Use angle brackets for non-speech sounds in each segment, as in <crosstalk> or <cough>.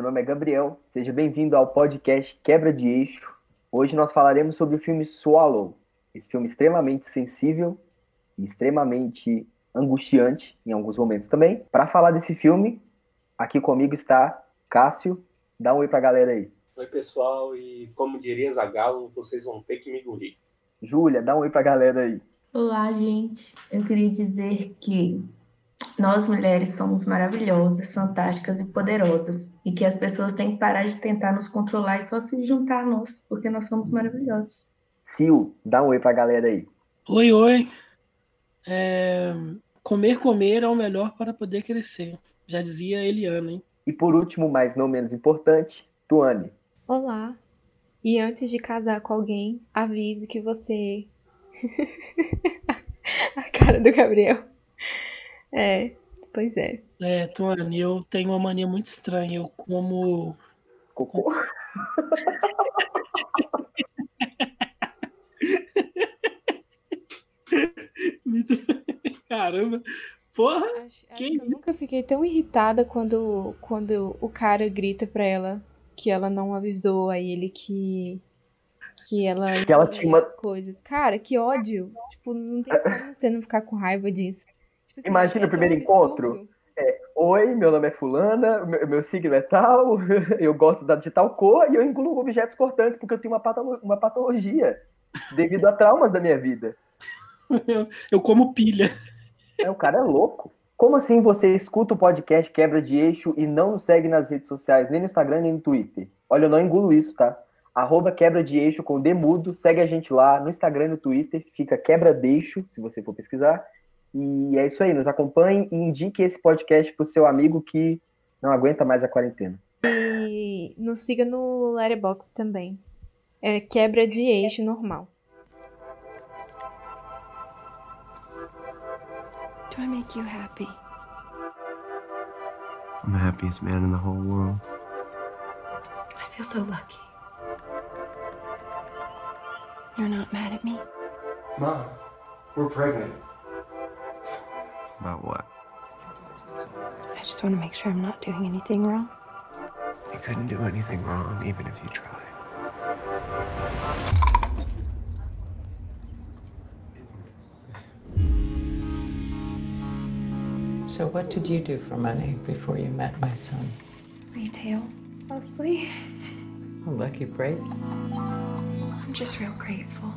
Meu nome é Gabriel, seja bem-vindo ao podcast Quebra de Eixo. Hoje nós falaremos sobre o filme Swallow, esse filme extremamente sensível e extremamente angustiante em alguns momentos também. Para falar desse filme, aqui comigo está Cássio. Dá um oi pra galera aí. Oi, pessoal, e como diria Zagalo, vocês vão ter que me engolir. Júlia, dá um oi pra galera aí. Olá, gente. Eu queria dizer que nós mulheres somos maravilhosas, fantásticas e poderosas, e que as pessoas têm que parar de tentar nos controlar e só se juntar a nós, porque nós somos maravilhosas. Sil, dá um oi pra galera aí. Oi, oi. É, Comer, comer é o melhor para poder crescer. Já dizia Eliana, hein? E por último, mas não menos importante, Tuane. Olá. E antes de casar com alguém, avise que você. <laughs> a cara do Gabriel. É, pois é. É, Tuane, eu tenho uma mania muito estranha. Eu como. Cocô? <laughs> Caramba. Porra! Acho, acho que eu nunca fiquei tão irritada quando, quando o cara grita pra ela que ela não avisou a ele que. Que ela. Que ela tinha uma- as coisas. Cara, que ódio. Tipo, não tem como você não ficar com raiva disso. Tipo assim, Imagina é o primeiro tão encontro. absurdo. Oi, meu nome é Fulana, meu, meu signo é tal, <laughs> eu gosto da- de tal cor e eu incluo objetos cortantes porque eu tenho uma, patolo- uma patologia devido a traumas da minha vida. Eu, eu como pilha. É, o cara é louco. Como assim você escuta o podcast Quebra de Eixo e não nos segue nas redes sociais, nem no Instagram, nem no Twitter? Olha, eu não engulo isso, tá? Arroba Quebra de Eixo com Demudo, segue a gente lá no Instagram e no Twitter, fica Quebra Deixo, se você for pesquisar. E é isso aí, nos acompanhe e indique esse podcast pro seu amigo que não aguenta mais a quarentena. E nos siga no Letterboxd também. É quebra de eixo normal. Do I make you happy? I'm the happiest man in the whole world. I feel so lucky. You're not mad at me? Mom, we're pregnant. About what? I just want to make sure I'm not doing anything wrong. You couldn't do anything wrong, even if you tried. So, what did you do for money before you met my son? Retail, mostly. <laughs> A lucky break? I'm just real grateful.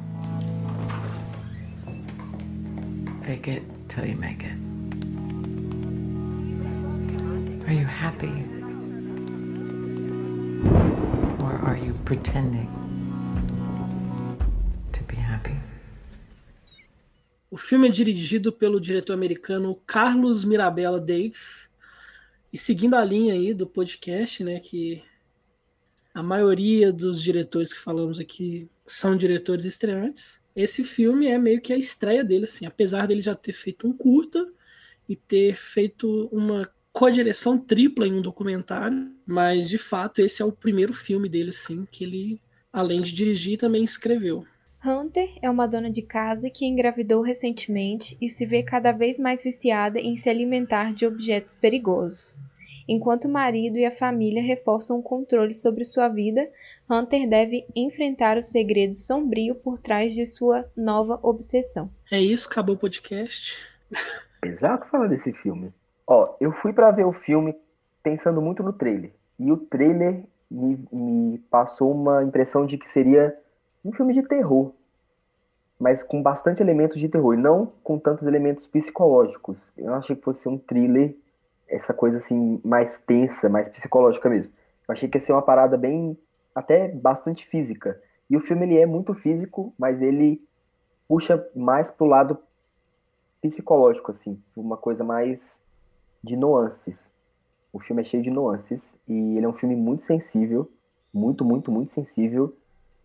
Fake it till you make it. Are you happy? Or are you pretending to be happy? O filme é dirigido pelo diretor americano Carlos Mirabella Davis. E seguindo a linha aí do podcast, né, que a maioria dos diretores que falamos aqui são diretores estreantes. Esse filme é meio que a estreia dele, assim, apesar dele já ter feito um curta e ter feito uma co-direção tripla em um documentário, mas de fato esse é o primeiro filme dele, assim, que ele, além de dirigir, também escreveu. Hunter é uma dona de casa que engravidou recentemente e se vê cada vez mais viciada em se alimentar de objetos perigosos. Enquanto o marido e a família reforçam o controle sobre sua vida, Hunter deve enfrentar o segredo sombrio por trás de sua nova obsessão. É isso, acabou o podcast. Exato falar desse filme. Ó, eu fui pra ver o filme pensando muito no trailer. E o trailer me, me passou uma impressão de que seria um filme de terror. Mas com bastante elementos de terror. E não com tantos elementos psicológicos. Eu achei que fosse um thriller, essa coisa assim, mais tensa, mais psicológica mesmo. Eu achei que ia ser uma parada bem. até bastante física. E o filme ele é muito físico, mas ele puxa mais pro lado psicológico, assim, uma coisa mais de nuances. O filme é cheio de nuances e ele é um filme muito sensível, muito, muito, muito sensível.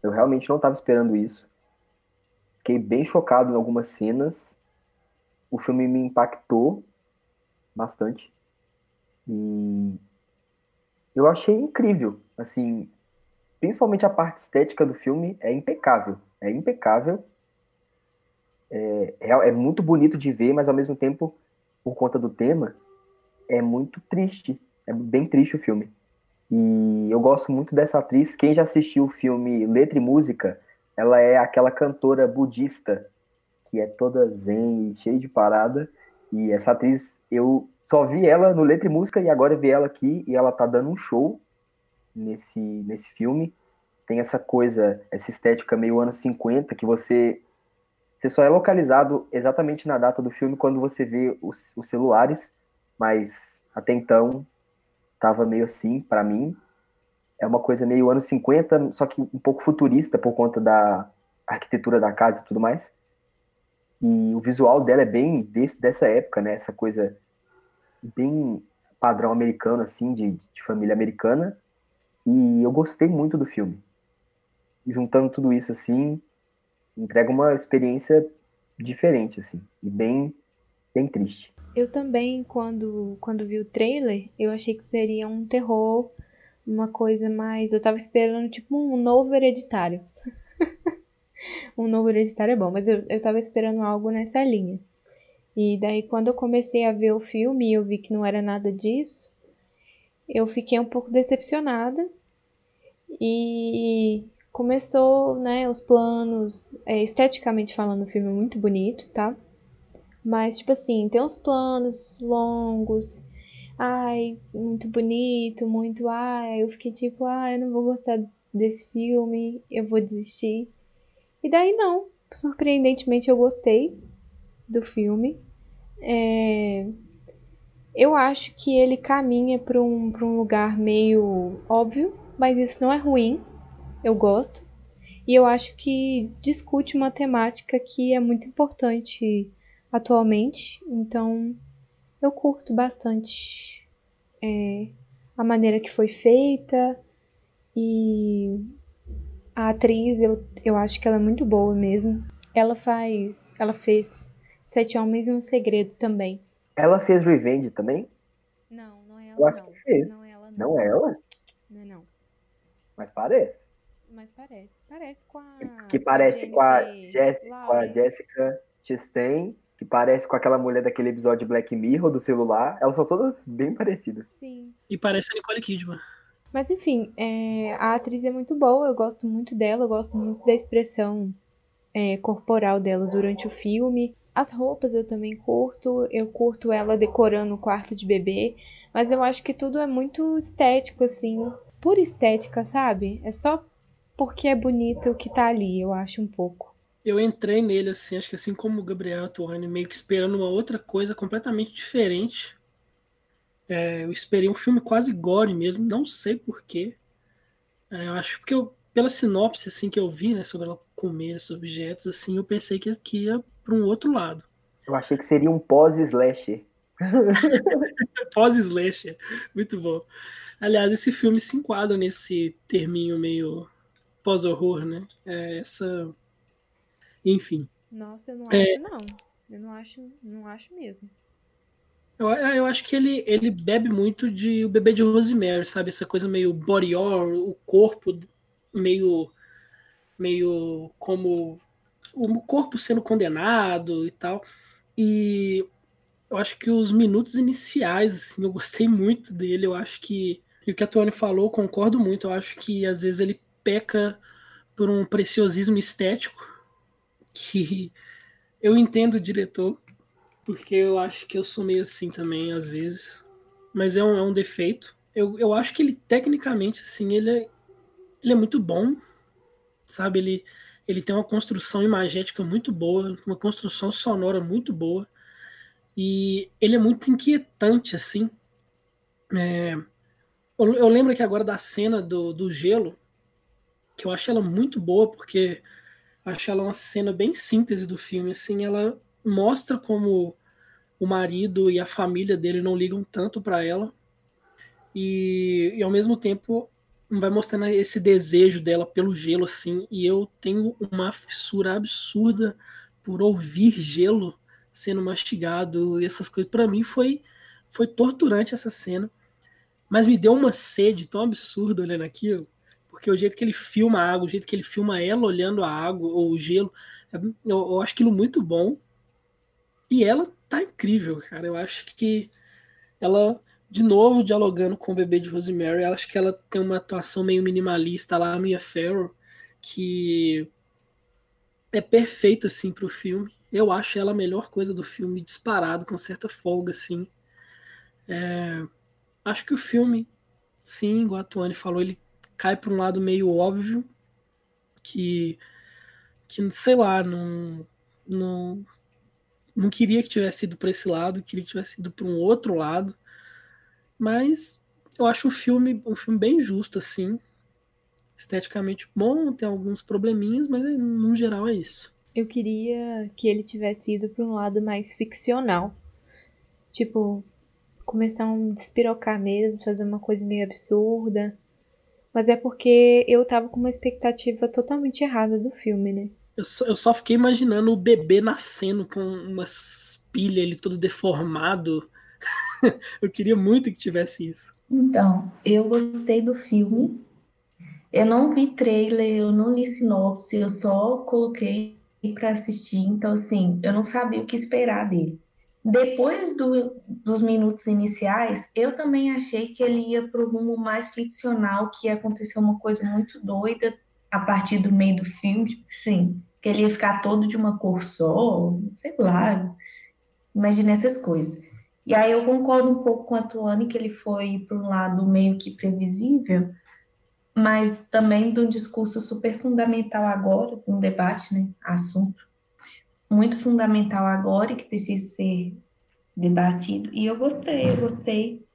Eu realmente não estava esperando isso. Fiquei bem chocado em algumas cenas. O filme me impactou bastante. E eu achei incrível, assim, principalmente a parte estética do filme é impecável, é impecável. É, é, é muito bonito de ver, mas ao mesmo tempo, por conta do tema, é muito triste. É bem triste o filme. E eu gosto muito dessa atriz. Quem já assistiu o filme Letra e Música, ela é aquela cantora budista que é toda zen e cheia de parada. E essa atriz, eu só vi ela no Letra e Música e agora vi ela aqui e ela tá dando um show nesse, nesse filme. Tem essa coisa, essa estética meio anos 50 que você você só é localizado exatamente na data do filme quando você vê os, os celulares, mas até então tava meio assim para mim. É uma coisa meio anos 50, só que um pouco futurista por conta da arquitetura da casa e tudo mais. E o visual dela é bem desse, dessa época, né? Essa coisa bem padrão americano, assim, de, de família americana. E eu gostei muito do filme. Juntando tudo isso, assim, entrega uma experiência diferente, assim, e bem, bem triste. Eu também, quando, quando vi o trailer, eu achei que seria um terror, uma coisa mais. Eu tava esperando, tipo, um novo hereditário. <laughs> um novo hereditário é bom, mas eu, eu tava esperando algo nessa linha. E daí, quando eu comecei a ver o filme e eu vi que não era nada disso, eu fiquei um pouco decepcionada. E começou, né, os planos, é, esteticamente falando, o filme é muito bonito, tá? Mas, tipo assim, tem uns planos longos, ai, muito bonito, muito, ai, eu fiquei tipo, ai, eu não vou gostar desse filme, eu vou desistir. E daí não, surpreendentemente eu gostei do filme. É... Eu acho que ele caminha para um, um lugar meio óbvio, mas isso não é ruim. Eu gosto. E eu acho que discute uma temática que é muito importante atualmente. Então eu curto bastante é, a maneira que foi feita e a atriz, eu, eu acho que ela é muito boa mesmo. Ela faz. Ela fez Sete Homens e um Segredo também. Ela fez Revenge também? Não, não é ela. Eu acho não. que fez. Não é ela, não. Não é ela? Não é não. Mas parece. Mas parece. Parece com a. Que parece com a Jessica, com a. Jessica Chastain, que parece com aquela mulher daquele episódio de Black Mirror do celular. Elas são todas bem parecidas. Sim. E parece a Nicole Kidman. Mas enfim, é, a atriz é muito boa, eu gosto muito dela, eu gosto muito da expressão é, corporal dela durante o filme. As roupas eu também curto, eu curto ela decorando o quarto de bebê, mas eu acho que tudo é muito estético, assim, por estética, sabe? É só porque é bonito que tá ali, eu acho um pouco. Eu entrei nele assim, acho que assim como o Gabriel Atuani, meio que esperando uma outra coisa completamente diferente. É, eu esperei um filme quase gore mesmo, não sei porquê. É, eu acho porque eu, pela sinopse assim que eu vi, né, sobre ela comer esses objetos, assim, eu pensei que, que ia para um outro lado. Eu achei que seria um pós-slasher. <laughs> Pós-slasher, muito bom. Aliás, esse filme se enquadra nesse terminho meio pós-horror, né? É, essa, enfim. Nossa, eu não É. acho, não. Eu não acho, não acho mesmo. Eu, eu acho que ele, ele bebe muito de O Bebê de Rosemary, sabe? Essa coisa meio body horror, o corpo meio, meio como o corpo sendo condenado e tal. E eu acho que os minutos iniciais, assim, eu gostei muito dele. Eu acho que, e o que a Tony falou, eu concordo muito. Eu acho que às vezes ele peca por um preciosismo estético que eu entendo o diretor, porque eu acho que eu sou meio assim também, às vezes. Mas é um, é um defeito. Eu, eu acho que ele, tecnicamente, assim, ele é, ele é muito bom, sabe? Ele, ele tem uma construção imagética muito boa, uma construção sonora muito boa. E ele é muito inquietante, assim. É, eu, eu lembro aqui agora da cena do, do gelo, que eu acho ela muito boa, porque acho ela uma cena bem síntese do filme, assim, ela mostra como o marido e a família dele não ligam tanto para ela e, e ao mesmo tempo vai mostrando esse desejo dela pelo gelo assim e eu tenho uma fissura absurda por ouvir gelo sendo mastigado e essas coisas. Para mim foi foi torturante essa cena mas me deu uma sede tão absurda olhando aquilo porque o jeito que ele filma a água o jeito que ele filma ela olhando a água ou o gelo eu, eu acho aquilo muito bom e ela tá incrível, cara. Eu acho que ela de novo, dialogando com o bebê de Rosemary, acho que ela tem uma atuação meio minimalista lá, a Mia Farrow, que é perfeita, assim, pro filme. Eu acho ela a melhor coisa do filme, disparado, com certa folga, assim. É... Acho que o filme, sim, igual a Tuane falou, ele cai para um lado meio óbvio, que, que sei lá, não, não, não queria que tivesse ido para esse lado, queria que tivesse ido para um outro lado. Mas eu acho o filme um filme bem justo, assim. Esteticamente bom, tem alguns probleminhas, mas no geral é isso. Eu queria que ele tivesse ido para um lado mais ficcional. Tipo, começar a um despirocar mesmo, fazer uma coisa meio absurda. Mas é porque eu tava com uma expectativa totalmente errada do filme, né? Eu só, eu só fiquei imaginando o bebê nascendo com umas pilhas, ele todo deformado. <laughs> eu queria muito que tivesse isso. Então, eu gostei do filme. Eu não vi trailer, eu não li sinopse, eu só coloquei para assistir. Então, assim, eu não sabia o que esperar dele. Depois do, dos minutos iniciais, eu também achei que ele ia para o rumo mais ficcional, que ia acontecer uma coisa muito doida a partir do meio do filme, tipo, sim, que ele ia ficar todo de uma cor só, sei lá, imagine essas coisas. E aí eu concordo um pouco com a Tuane que ele foi para um lado meio que previsível, mas também de um discurso super fundamental agora, um debate, né, assunto muito fundamental agora e que precisa ser debatido. E eu gostei, eu gostei.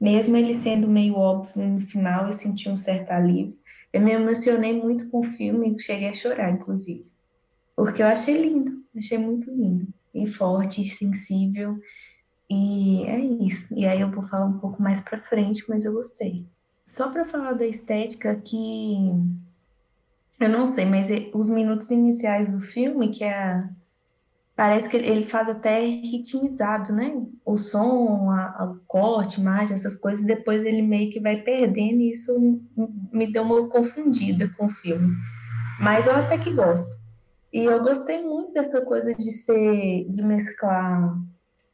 Mesmo ele sendo meio óbvio no final, eu senti um certo alívio. Eu me emocionei muito com o filme, cheguei a chorar, inclusive. Porque eu achei lindo, achei muito lindo. E forte, e sensível. E é isso. E aí eu vou falar um pouco mais pra frente, mas eu gostei. Só para falar da estética que eu não sei, mas os minutos iniciais do filme, que é parece que ele faz até ritmizado, né? O som, a, a, o corte, imagem, essas coisas, depois ele meio que vai perdendo, e isso me deu uma confundida com o filme. Mas eu até que gosto. E eu gostei muito dessa coisa de ser, de mesclar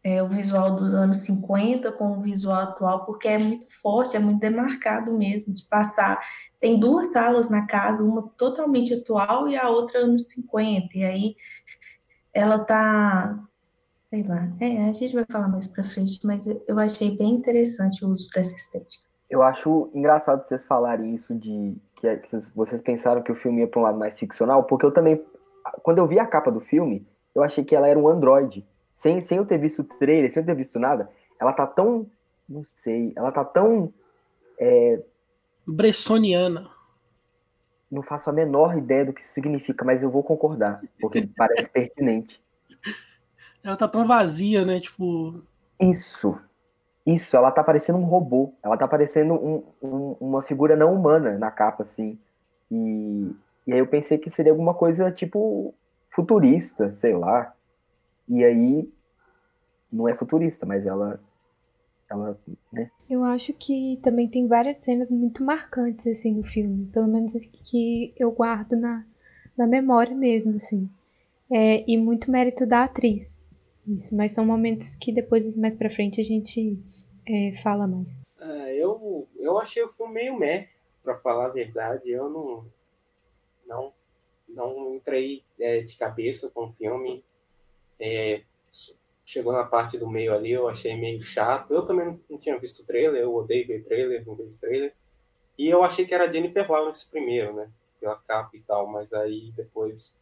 é, o visual dos anos 50 com o visual atual, porque é muito forte, é muito demarcado mesmo, de passar. Tem duas salas na casa, uma totalmente atual e a outra anos 50, e aí ela tá, sei lá, é, a gente vai falar mais pra frente, mas eu achei bem interessante o uso dessa estética. Eu acho engraçado vocês falarem isso de que, é, que vocês pensaram que o filme ia para um lado mais ficcional, porque eu também, quando eu vi a capa do filme, eu achei que ela era um androide. Sem, sem eu ter visto o trailer, sem eu ter visto nada, ela tá tão, não sei, ela tá tão é... Bressoniana não faço a menor ideia do que isso significa, mas eu vou concordar, porque <laughs> parece pertinente. Ela tá tão vazia, né? Tipo. Isso. Isso, ela tá parecendo um robô. Ela tá parecendo um, um, uma figura não humana na capa, assim. E, e aí eu pensei que seria alguma coisa tipo futurista, sei lá. E aí não é futurista, mas ela ela, né? Eu acho que também tem várias cenas muito marcantes assim no filme, pelo menos que eu guardo na, na memória mesmo, assim. É, e muito mérito da atriz. Isso, mas são momentos que depois mais para frente a gente é, fala mais. É, eu eu achei o filme meio meh, para falar a verdade. Eu não não não entrei é, de cabeça com o filme. É, chegou na parte do meio ali, eu achei meio chato. Eu também não tinha visto o trailer, eu odeio ver trailer, não vejo trailer. E eu achei que era Jennifer Lawrence primeiro, né? Pela capa e tal, mas aí depois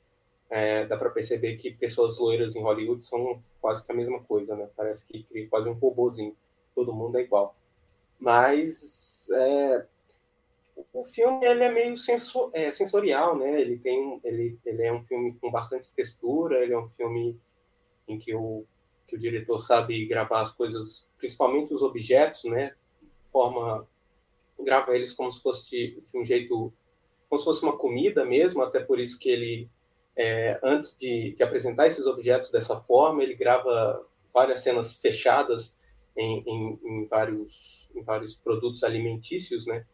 é, dá para perceber que pessoas loiras em Hollywood são quase que a mesma coisa, né? Parece que cria quase um robôzinho. Todo mundo é igual. Mas é, o filme ele é meio sensor, é, sensorial, né? Ele tem ele, ele é um filme com bastante textura, ele é um filme em que o que o diretor sabe gravar as coisas, principalmente os objetos, né? Forma grava eles como se fosse de, de um jeito, como se fosse uma comida mesmo, até por isso que ele é, antes de, de, apresentar esses objetos dessa forma, ele grava várias cenas fechadas em, em, em, vários, em vários produtos alimentícios, né?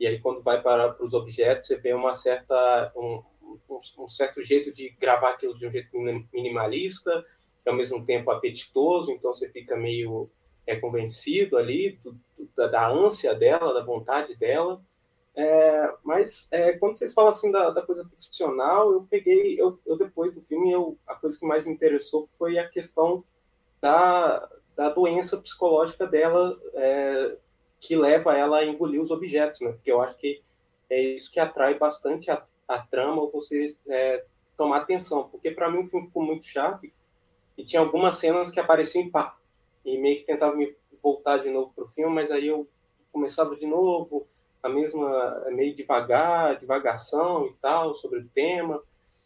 E aí quando vai para, para os objetos, você vê uma certa um, um, um certo jeito de gravar aquilo de um jeito minimalista, ao mesmo tempo apetitoso, então você fica meio é convencido ali do, do, da, da, ânsia dela, da vontade dela. É, mas é, quando vocês falam assim da, da coisa ficcional, eu peguei, eu, eu, depois do filme, eu, a coisa que mais me interessou foi a questão da, da doença psicológica dela, é, que leva ela a engolir os objetos, né? Porque eu acho que é isso que atrai bastante a, a trama, você é, tomar atenção, porque para mim o filme ficou muito chato e tinha algumas cenas que apareciam em pá, e meio que tentava me voltar de novo para o filme, mas aí eu começava de novo, a mesma, meio devagar, divagação e tal, sobre o tema.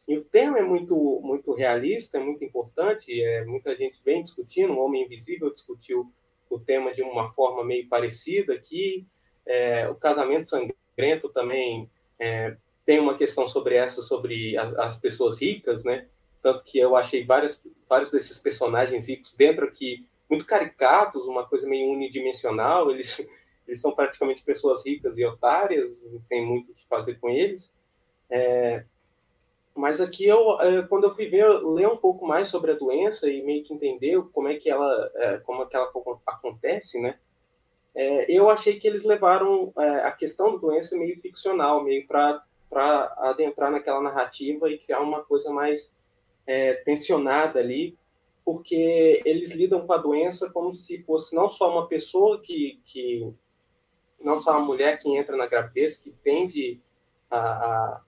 E o tema é muito, muito realista, é muito importante, é, muita gente vem discutindo, o Homem Invisível discutiu o tema de uma forma meio parecida aqui, é, o Casamento Sangrento também é, tem uma questão sobre essa, sobre a, as pessoas ricas, né? Tanto que eu achei várias, vários desses personagens ricos dentro aqui muito caricatos, uma coisa meio unidimensional. Eles, <laughs> eles são praticamente pessoas ricas e otárias, não tem muito o que fazer com eles. É, mas aqui eu, é, quando eu fui ver, ler um pouco mais sobre a doença e meio que entender como é que ela, é, como é que ela acontece, né? É, eu achei que eles levaram é, a questão da doença meio ficcional, meio para adentrar naquela narrativa e criar uma coisa mais é, tensionada ali, porque eles lidam com a doença como se fosse não só uma pessoa que, que não só uma mulher que entra na gravidez, que tende a, a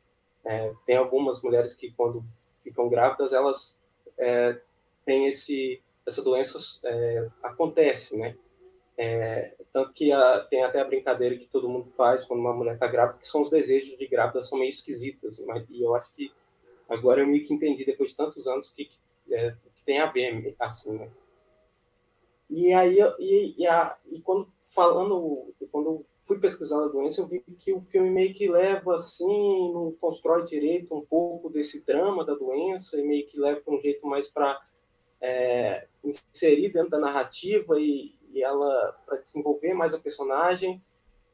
é, tem algumas mulheres que quando ficam grávidas elas é, têm esse essa doença é, acontece, né? É, tanto que a, tem até a brincadeira que todo mundo faz quando uma mulher está grávida, que são os desejos de grávida são meio esquisitos. Mas, e eu acho que agora eu meio que entendi, depois de tantos anos, que, é, que tem a ver assim, né? E aí, e, e, a, e quando falando, quando fui pesquisando a doença, eu vi que o filme meio que leva assim, não constrói direito um pouco desse drama da doença e meio que leva para um jeito mais para é, inserir dentro da narrativa e, e ela para desenvolver mais a personagem,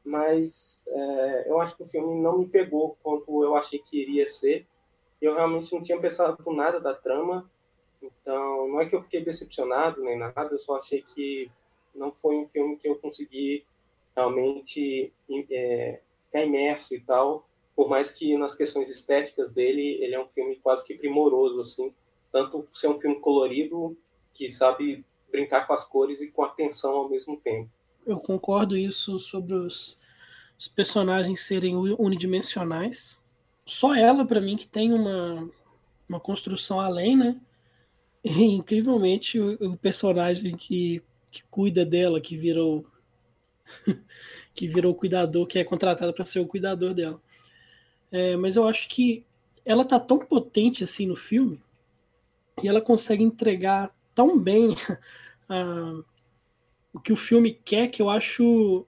mas é, eu acho que o filme não me pegou quanto eu achei que iria ser. Eu realmente não tinha pensado por nada da trama, então não é que eu fiquei decepcionado nem nada, eu só achei que não foi um filme que eu consegui realmente é, ficar imerso e tal, por mais que nas questões estéticas dele ele é um filme quase que primoroso assim, tanto ser um filme colorido que sabe brincar com as cores e com a tensão ao mesmo tempo. Eu concordo isso sobre os, os personagens serem unidimensionais. Só ela, para mim, que tem uma, uma construção além, né? E, incrivelmente, o, o personagem que, que cuida dela, que virou <laughs> que virou cuidador, que é contratado para ser o cuidador dela. É, mas eu acho que ela tá tão potente assim no filme e ela consegue entregar tão bem <laughs> uh, o que o filme quer que eu acho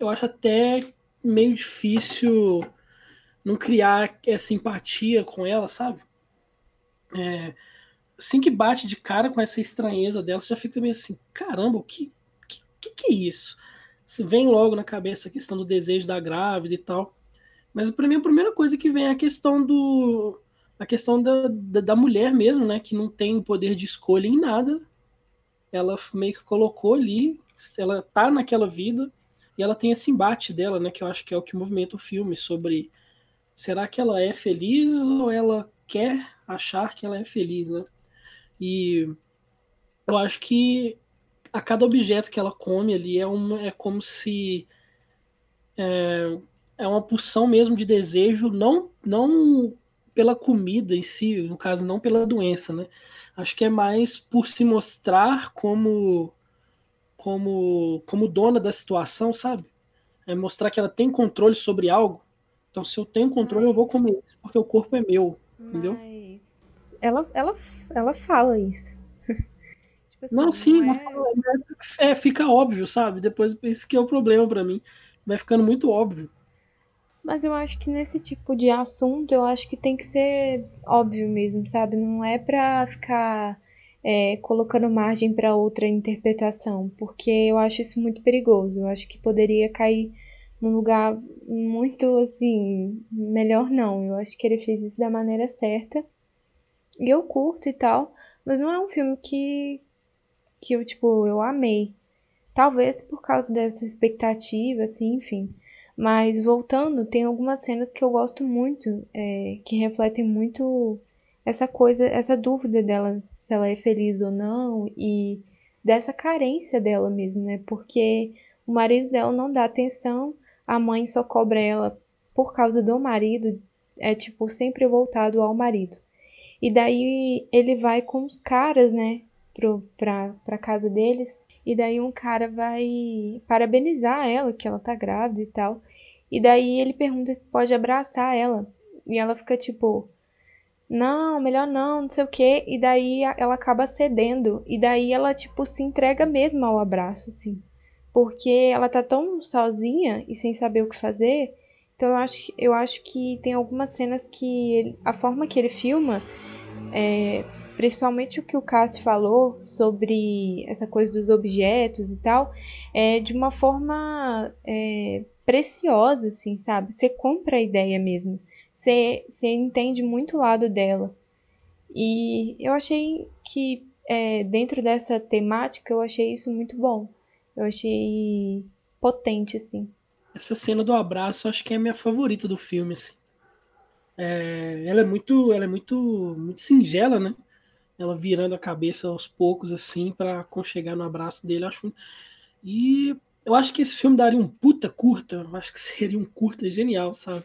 eu acho até meio difícil não criar essa empatia com ela, sabe? É, assim que bate de cara com essa estranheza dela, você já fica meio assim, caramba, o que, que, que é isso? Se vem logo na cabeça a questão do desejo da grávida e tal. Mas para mim a primeira coisa que vem é a questão do a questão da, da, da, mulher mesmo, né? Que não tem o poder de escolha em nada. Ela meio que colocou ali, ela tá naquela vida e ela tem esse embate dela, né? Que eu acho que é o que movimenta o filme sobre será que ela é feliz ou ela quer achar que ela é feliz, né? E eu acho que a cada objeto que ela come ali é, uma, é como se é, é uma pulsão mesmo de desejo, não, não pela comida em si, no caso, não pela doença, né? Acho que é mais por se mostrar como como como dona da situação, sabe? É mostrar que ela tem controle sobre algo. Então, se eu tenho controle, eu vou comer isso, porque o corpo é meu, entendeu? Mas... Ela, ela, ela fala isso. <laughs> tipo assim, não, sim, não é... Fala, é, fica óbvio, sabe? Depois, isso que é o problema para mim. Vai ficando muito óbvio. Mas eu acho que nesse tipo de assunto, eu acho que tem que ser óbvio mesmo, sabe? Não é pra ficar é, colocando margem para outra interpretação, porque eu acho isso muito perigoso. Eu acho que poderia cair num lugar muito assim, melhor não. Eu acho que ele fez isso da maneira certa. E eu curto e tal, mas não é um filme que que eu tipo, eu amei. Talvez por causa dessa expectativa, assim, enfim. Mas voltando, tem algumas cenas que eu gosto muito, é, que refletem muito essa coisa, essa dúvida dela se ela é feliz ou não e dessa carência dela mesmo, né? Porque o marido dela não dá atenção, a mãe só cobra ela por causa do marido, é tipo sempre voltado ao marido. E daí ele vai com os caras, né, pro, pra, pra casa deles. E daí um cara vai parabenizar ela, que ela tá grávida e tal. E daí ele pergunta se pode abraçar ela. E ela fica tipo, não, melhor não, não sei o quê. E daí ela acaba cedendo. E daí ela, tipo, se entrega mesmo ao abraço, assim. Porque ela tá tão sozinha e sem saber o que fazer. Então eu acho, eu acho que tem algumas cenas que ele, a forma que ele filma é, principalmente o que o Cássio falou sobre essa coisa dos objetos e tal, é de uma forma é, preciosa, assim, sabe? Você compra a ideia mesmo. Você, você entende muito o lado dela. E eu achei que é, dentro dessa temática eu achei isso muito bom. Eu achei potente, assim. Essa cena do abraço acho que é a minha favorita do filme, assim. É, ela é muito, ela é muito, muito singela, né? ela virando a cabeça aos poucos, assim, para aconchegar no abraço dele. Acho... E eu acho que esse filme daria um puta curta. Eu acho que <laughs> seria um curta genial, sabe?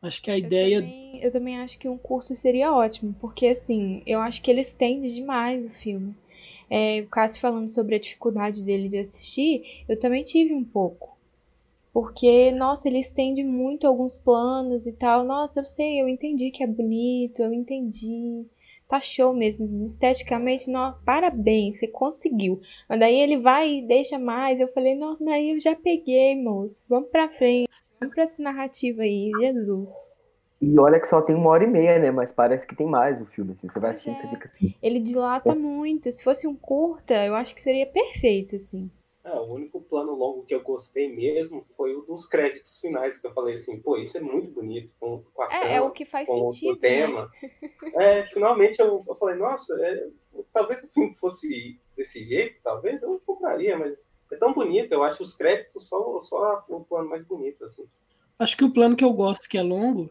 Acho que a ideia. Eu também, eu também acho que um curto seria ótimo, porque assim, eu acho que ele estende demais o filme. É, o Cássio falando sobre a dificuldade dele de assistir, eu também tive um pouco. Porque, nossa, ele estende muito alguns planos e tal. Nossa, eu sei, eu entendi que é bonito, eu entendi tá show mesmo. Esteticamente, não, parabéns, você conseguiu. Mas daí ele vai e deixa mais. Eu falei, não, daí eu já peguei, moço. Vamos pra frente. Vamos pra essa narrativa aí, Jesus. E olha que só tem uma hora e meia, né? Mas parece que tem mais o filme. Assim. Você vai assistindo, é. você fica assim. Ele dilata é. muito. Se fosse um curta, eu acho que seria perfeito, assim. É, o único plano longo que eu gostei mesmo foi o dos créditos finais, que eu falei assim, pô, isso é muito bonito, com, com a é, cama, é o que faz com sentido, o tema. Né? <laughs> É, finalmente eu, eu falei, nossa, é, talvez o filme fosse desse jeito, talvez eu compraria, mas é tão bonito, eu acho os créditos só, só o plano mais bonito, assim. Acho que o plano que eu gosto, que é longo,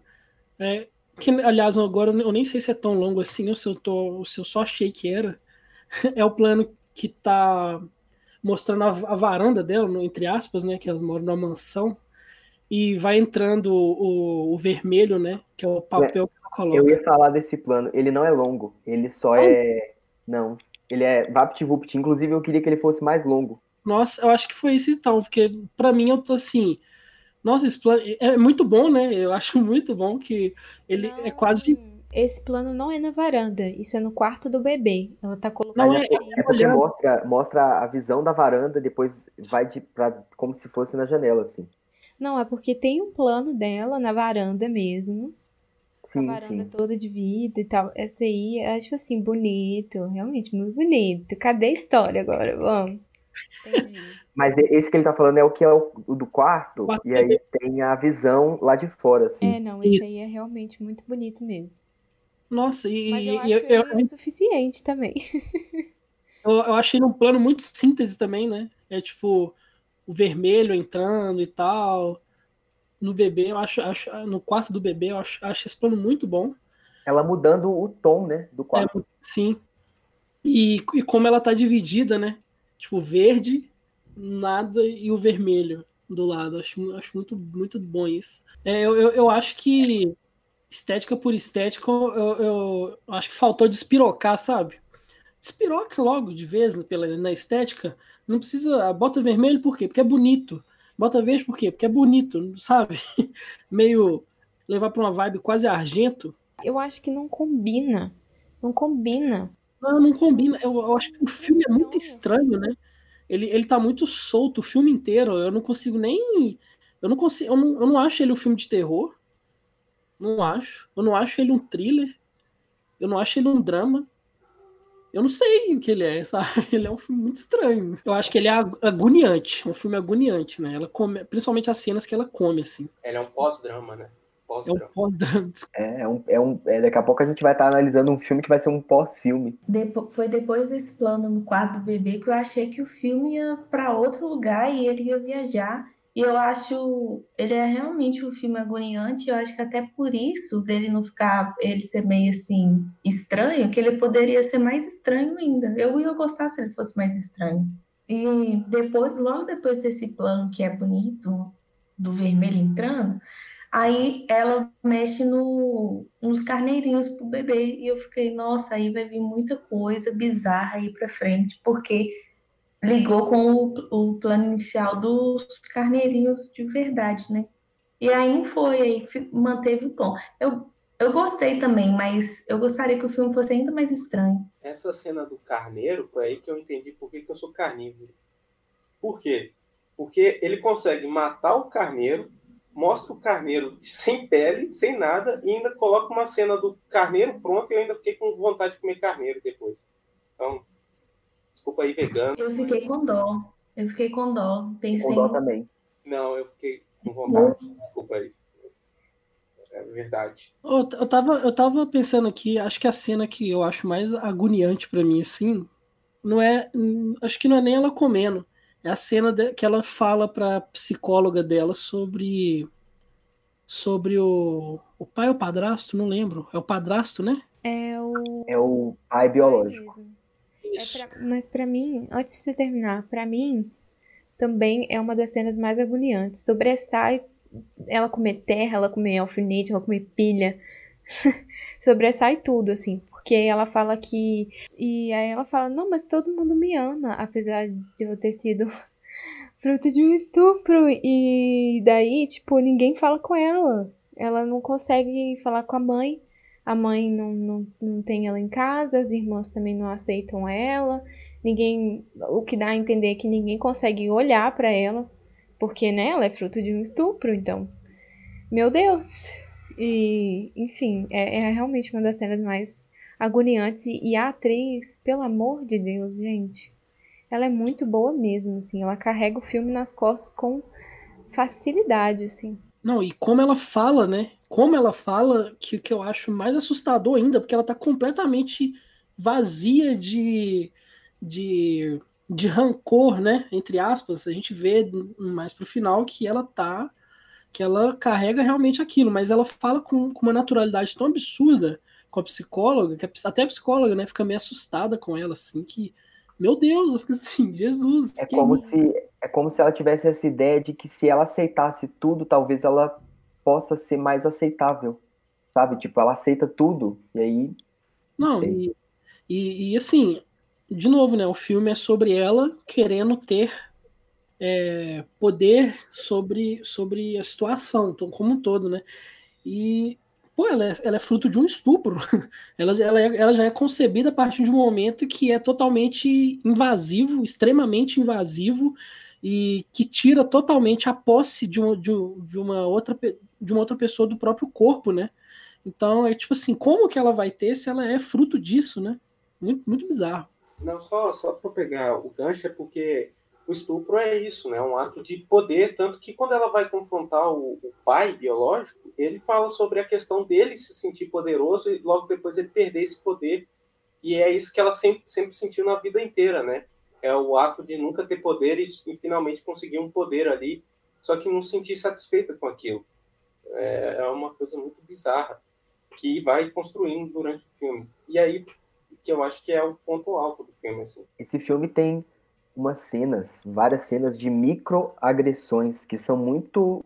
é que, aliás, agora eu nem sei se é tão longo assim, ou se eu, tô, se eu só achei que era, <laughs> é o plano que tá mostrando a, a varanda dela, no, entre aspas, né? Que elas moram numa mansão. E vai entrando o, o vermelho, né? Que é o papel é, que ela coloca. Eu ia falar desse plano. Ele não é longo. Ele só não. é. Não. Ele é VaptVupt. Inclusive, eu queria que ele fosse mais longo. Nossa, eu acho que foi isso então, porque para mim eu tô assim. Nossa, esse plano é muito bom, né? Eu acho <laughs> muito bom que ele não. é quase esse plano não é na varanda, isso é no quarto do bebê. Ela tá colocando. Não, é, é porque mostra, mostra a visão da varanda, depois vai de, pra, como se fosse na janela, assim. Não, é porque tem um plano dela na varanda mesmo. Sim, a varanda sim. toda de vidro e tal. Essa aí, acho assim, bonito. Realmente, muito bonito. Cadê a história agora? Vamos. Entendi. Mas esse que ele tá falando é o que é o, o do quarto, quarto, e aí tem a visão lá de fora, assim. É, não, esse aí é realmente muito bonito mesmo. Nossa, e. Mas eu acho eu, eu, o suficiente também. <laughs> eu, eu achei num plano muito síntese também, né? É tipo, o vermelho entrando e tal. No bebê, eu acho, acho no quarto do bebê, eu acho, acho esse plano muito bom. Ela mudando o tom, né? Do quarto. É, sim. E, e como ela tá dividida, né? Tipo, verde, nada e o vermelho do lado. Acho, acho muito, muito bom isso. É, eu, eu, eu acho que estética por estética, eu, eu, acho que faltou despirocar, sabe? Despiroca logo de vez pela, na estética. Não precisa. Bota vermelho por quê? Porque é bonito. Bota verde por quê? Porque é bonito, sabe? <laughs> Meio levar para uma vibe quase argento. Eu acho que não combina. Não combina. Não, não combina. Eu, eu acho que o filme é muito estranho, né? Ele, ele tá muito solto o filme inteiro. Eu não consigo nem. Eu não consigo. Eu não, eu não acho ele um filme de terror. Não acho. Eu não acho ele um thriller. Eu não acho ele um drama. Eu não sei o que ele é, <laughs> sabe? Ele é um filme muito estranho. Eu acho que ele é agoniante. Um filme agoniante, né? Ela come, principalmente as cenas que ela come, assim. Ele é um pós-drama, né? É um pós-drama. É, é um, é um, é, daqui a pouco a gente vai estar analisando um filme que vai ser um pós-filme. Depo foi depois desse plano no quarto do bebê que eu achei que o filme ia para outro lugar e ele ia viajar. E eu acho, ele é realmente um filme agoniante. Eu acho que até por isso dele não ficar, ele ser meio assim estranho, que ele poderia ser mais estranho ainda. Eu ia gostar se ele fosse mais estranho. E depois, logo depois desse plano que é bonito, do vermelho entrando, Aí ela mexe no, nos carneirinhos pro bebê. E eu fiquei, nossa, aí vai vir muita coisa bizarra aí pra frente, porque ligou com o, o plano inicial dos carneirinhos de verdade, né? E aí foi, aí manteve o tom. Eu, eu gostei também, mas eu gostaria que o filme fosse ainda mais estranho. Essa cena do carneiro foi aí que eu entendi por que, que eu sou carnívoro. Por quê? Porque ele consegue matar o carneiro mostra o carneiro sem pele, sem nada, e ainda coloca uma cena do carneiro pronto e eu ainda fiquei com vontade de comer carneiro depois. Então, desculpa aí, vegano. Eu fiquei com dó. Eu fiquei com dó. Pensei... Com dó também. Não, eu fiquei com vontade. Desculpa aí. É verdade. Eu, eu, tava, eu tava pensando aqui, acho que a cena que eu acho mais agoniante para mim, assim, não é. Acho que não é nem ela comendo é a cena de, que ela fala para psicóloga dela sobre sobre o, o pai ou o padrasto, não lembro. É o padrasto, né? É o é o pai biológico. É pra, mas para mim, antes de você terminar, para mim também é uma das cenas mais agoniantes. Sobressai ela comer terra, ela comer alfinete, ela comer pilha. <laughs> Sobressai tudo, assim. Porque ela fala que. E aí ela fala: Não, mas todo mundo me ama, apesar de eu ter sido <laughs> fruto de um estupro. E daí, tipo, ninguém fala com ela. Ela não consegue falar com a mãe. A mãe não, não, não tem ela em casa, as irmãs também não aceitam ela. Ninguém. O que dá a entender é que ninguém consegue olhar para ela. Porque, né, ela é fruto de um estupro, então. Meu Deus! E, enfim, é, é realmente uma das cenas mais agoniantes. E a atriz, pelo amor de Deus, gente, ela é muito boa mesmo, assim. Ela carrega o filme nas costas com facilidade, assim. Não, e como ela fala, né? Como ela fala, que, que eu acho mais assustador ainda, porque ela tá completamente vazia de, de, de rancor, né? Entre aspas, a gente vê mais pro final que ela tá. que ela carrega realmente aquilo, mas ela fala com, com uma naturalidade tão absurda com a psicóloga, que até a psicóloga, né, fica meio assustada com ela, assim, que, meu Deus, eu fico assim, <laughs> Jesus. É como, é se, é como se ela tivesse essa ideia de que se ela aceitasse tudo, talvez ela possa ser mais aceitável, sabe? Tipo, ela aceita tudo, e aí. Não, e, e, e, assim, de novo, né, o filme é sobre ela querendo ter é, poder sobre, sobre a situação, como um todo, né? E pô, ela é, ela é fruto de um estupro. <laughs> ela, ela, é, ela já é concebida a partir de um momento que é totalmente invasivo, extremamente invasivo, e que tira totalmente a posse de uma, de, de uma, outra, de uma outra pessoa do próprio corpo, né? Então é tipo assim, como que ela vai ter se ela é fruto disso, né? Muito, muito bizarro. Não, só, só para pegar o gancho, é porque o estupro é isso, né? Um ato de poder, tanto que quando ela vai confrontar o, o, pai biológico, ele fala sobre a questão dele se sentir poderoso e logo depois ele perder esse poder. E é isso que ela sempre, sempre sentiu na vida inteira, né? É o ato de nunca ter poder e, e finalmente conseguir um poder ali, só que não se sentir satisfeita com aquilo. É, é uma coisa muito bizarra que vai construindo durante o filme. E aí que eu acho que é o ponto alto do filme. Assim. Esse filme tem umas cenas, várias cenas de microagressões que são muito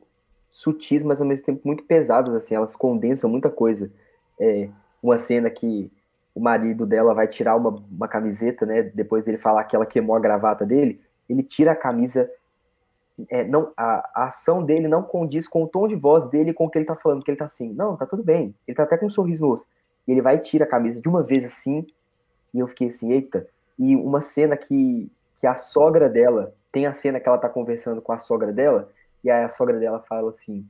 sutis, mas ao mesmo tempo muito pesadas, assim, elas condensam muita coisa. É, uma cena que o marido dela vai tirar uma, uma camiseta, né, depois ele falar que ela queimou a gravata dele, ele tira a camisa, é, não, a, a, ação dele não condiz com o tom de voz dele com o que ele tá falando, que ele tá assim, não, tá tudo bem, ele tá até com um sorriso no rosto, e ele vai e tira a camisa de uma vez assim, e eu fiquei assim, eita, e uma cena que que a sogra dela tem a cena que ela tá conversando com a sogra dela, e aí a sogra dela fala assim: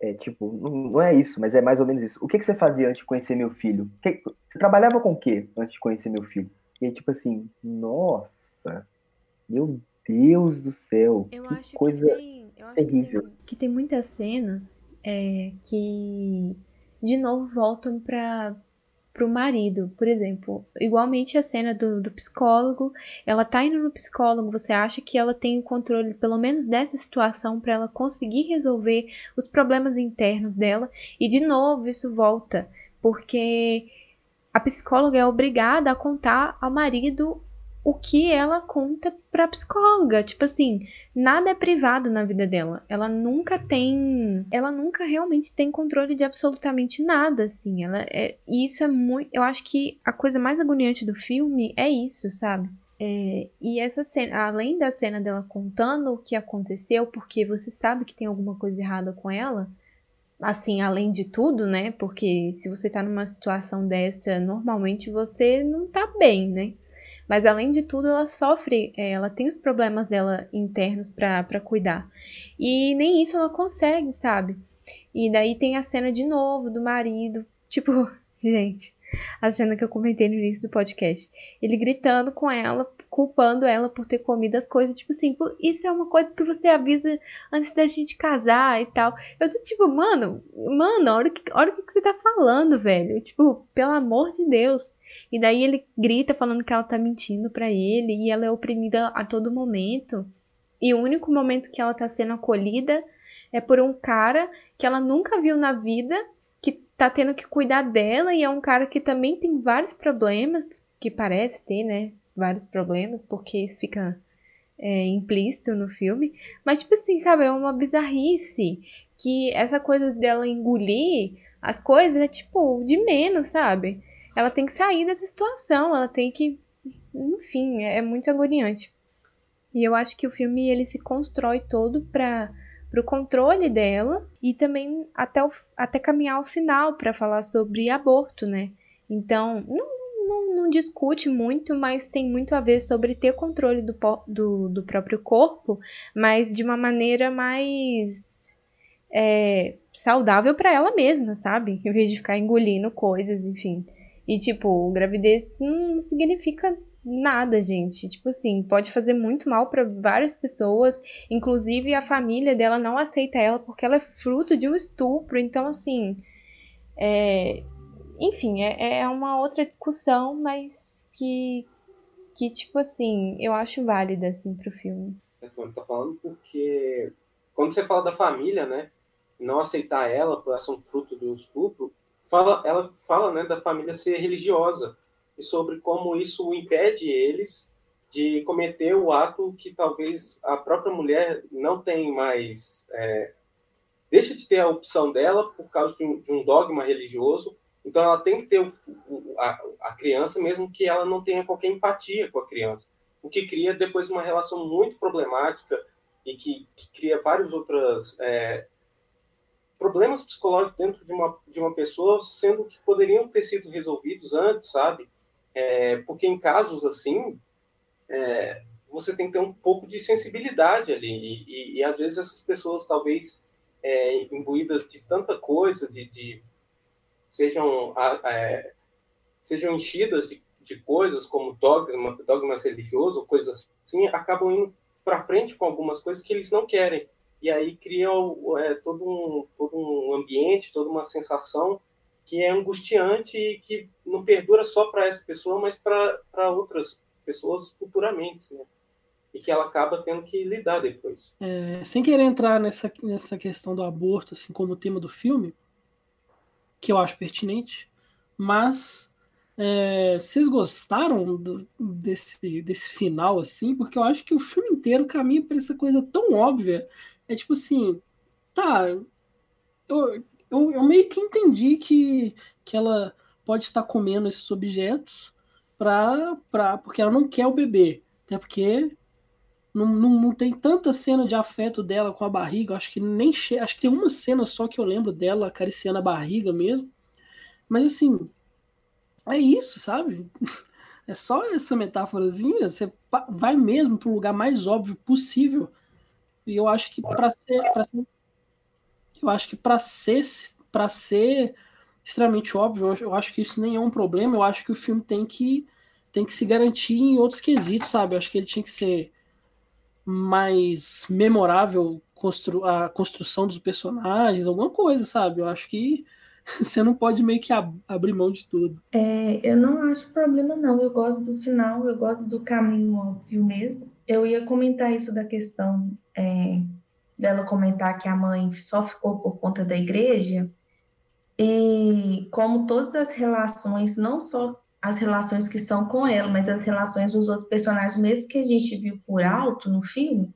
é tipo, não, é isso, mas é mais ou menos isso. O que, que você fazia antes de conhecer meu filho? Que, você trabalhava com o quê antes de conhecer meu filho? E aí, tipo assim, nossa, meu Deus do céu, eu que coisa que tem, terrível. Que tem, que tem, muitas cenas é, que de novo voltam para pro marido, por exemplo. Igualmente a cena do, do, psicólogo, ela tá indo no psicólogo, você acha que ela tem o controle, pelo menos dessa situação, para ela conseguir resolver os problemas internos dela, e de novo isso volta, porque a psicóloga é obrigada a contar ao marido o que ela conta pra psicóloga. Tipo assim, nada é privado na vida dela. Ela nunca tem. Ela nunca realmente tem controle de absolutamente nada, assim. Ela é, e isso é muito. Eu acho que a coisa mais agoniante do filme é isso, sabe? É, e essa cena, além da cena dela contando o que aconteceu, porque você sabe que tem alguma coisa errada com ela, assim, além de tudo, né? Porque se você tá numa situação dessa, normalmente você não tá bem, né? Mas além de tudo, ela sofre, é, ela tem os problemas dela internos para cuidar. E nem isso ela consegue, sabe? E daí tem a cena de novo do marido, <laughs> tipo, gente, a cena que eu comentei no início do podcast. Ele gritando com ela, culpando ela por ter comido as coisas, tipo assim, isso é uma coisa que você avisa antes da gente casar e tal. Eu sou tipo, mano, mano, olha o que, olha o que você tá falando, velho. Tipo, pelo amor de Deus. E daí ele grita falando que ela tá mentindo para ele e ela é oprimida a todo momento. E o único momento que ela tá sendo acolhida é por um cara que ela nunca viu na vida, que tá tendo que cuidar dela e é um cara que também tem vários problemas, que parece ter, né? Vários problemas, porque isso fica é, implícito no filme. Mas, tipo assim, sabe, é uma bizarrice que essa coisa dela engolir as coisas é tipo de menos, sabe? Ela tem que sair dessa situação, ela tem que. Enfim, é, é muito agoniante. E eu acho que o filme ele se constrói todo para o controle dela e também até, o, até caminhar ao final para falar sobre aborto, né? Então, não, não, não, discute muito, mas tem muito a ver sobre ter controle do, do, do próprio corpo, mas de uma maneira mais é, saudável para ela mesma, sabe? <laughs> Em vez de ficar engolindo coisas, enfim. E, tipo, gravidez não significa nada, gente. Tipo assim, pode fazer muito mal para várias pessoas, inclusive a família dela não aceita ela porque ela é fruto de um estupro. Então, assim, é... enfim, é, é uma outra discussão, mas que, que, tipo assim, eu acho válida, assim, pro filme. É, tá falando porque quando você fala da família, né, não aceitar ela por ser um fruto de um estupro, fala, ela fala né, da família ser religiosa e sobre como isso impede eles de cometer o ato que talvez a própria mulher não tem mais. É, deixa de ter a opção dela por causa de um, de um dogma religioso. Então ela tem que ter o, o, a, a, criança, mesmo que ela não tenha qualquer empatia com a criança. O que cria depois uma relação muito problemática e que, que cria várias outras é, problemas psicológicos dentro de uma, de uma pessoa, sendo que poderiam ter sido resolvidos antes, sabe? É, porque em casos assim, é, você tem que ter um pouco de sensibilidade ali. E, e, e às vezes essas pessoas, talvez é, imbuídas de tanta coisa, de, de sejam, é, sejam enchidas de, de coisas como dogmas, dogmas religiosos, coisas assim, acabam indo para frente com algumas coisas que eles não querem e aí cria é, todo, um, todo um ambiente, toda uma sensação que é angustiante e que não perdura só para essa pessoa, mas para outras pessoas futuramente, né? E que ela acaba tendo que lidar depois. É, sem querer entrar nessa, nessa questão do aborto, assim como o tema do filme, que eu acho pertinente, mas é, vocês gostaram do, desse, desse final, assim? Porque eu acho que o filme inteiro caminha para essa coisa tão óbvia é tipo assim, tá, eu, eu, eu meio que entendi que, que ela pode estar comendo esses objetos pra, pra, porque ela não quer o bebê. Até porque não, não, não tem tanta cena de afeto dela com a barriga. Acho que nem che... acho que tem uma cena só que eu lembro dela acariciando a barriga mesmo. Mas assim, é isso, sabe? <laughs> É só essa metáforazinha. Você vai mesmo pro lugar mais óbvio possível e eu acho que para ser, ser, eu acho que para ser para ser extremamente óbvio, eu acho que isso nem é um problema. Eu acho que o filme tem que tem que se garantir em outros quesitos, sabe? Eu acho que ele tinha que ser mais memorável constru a construção dos personagens, alguma coisa, sabe? Eu acho que <laughs> você não pode meio que ab abrir mão de tudo. É, eu não acho problema, não. Eu gosto do final, eu gosto do caminho óbvio mesmo. Eu ia comentar isso da questão é, dela comentar que a mãe só ficou por conta da igreja. E como todas as relações, não só as relações que são com ela, mas as relações dos outros personagens, mesmo que a gente viu por alto no filme,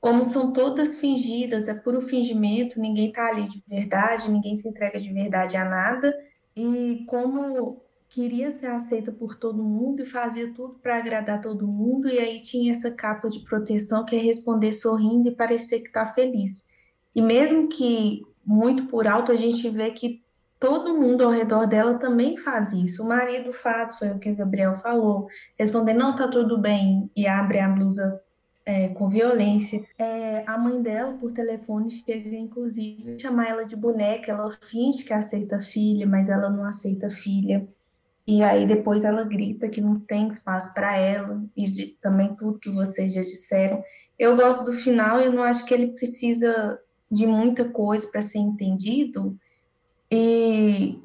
como são todas fingidas, é puro fingimento, ninguém tá ali de verdade, ninguém se entrega de verdade a nada, e como queria ser aceita por todo mundo e fazia tudo para agradar todo mundo, e aí tinha essa capa de proteção que é responder sorrindo e parecer que tá feliz. E mesmo que muito por alto, a gente vê que todo mundo ao redor dela também faz isso. O marido faz, foi o que o Gabriel falou, responder não tá tudo bem e abre a blusa é, com violência. É, a mãe dela, por telefone, chega inclusive a chamar ela de boneca. Ela finge que aceita a filha, mas ela não aceita a filha. E aí depois ela grita que não tem espaço para ela, e de, também tudo que vocês já disseram. Eu gosto do final, eu não acho que ele precisa de muita coisa para ser entendido. E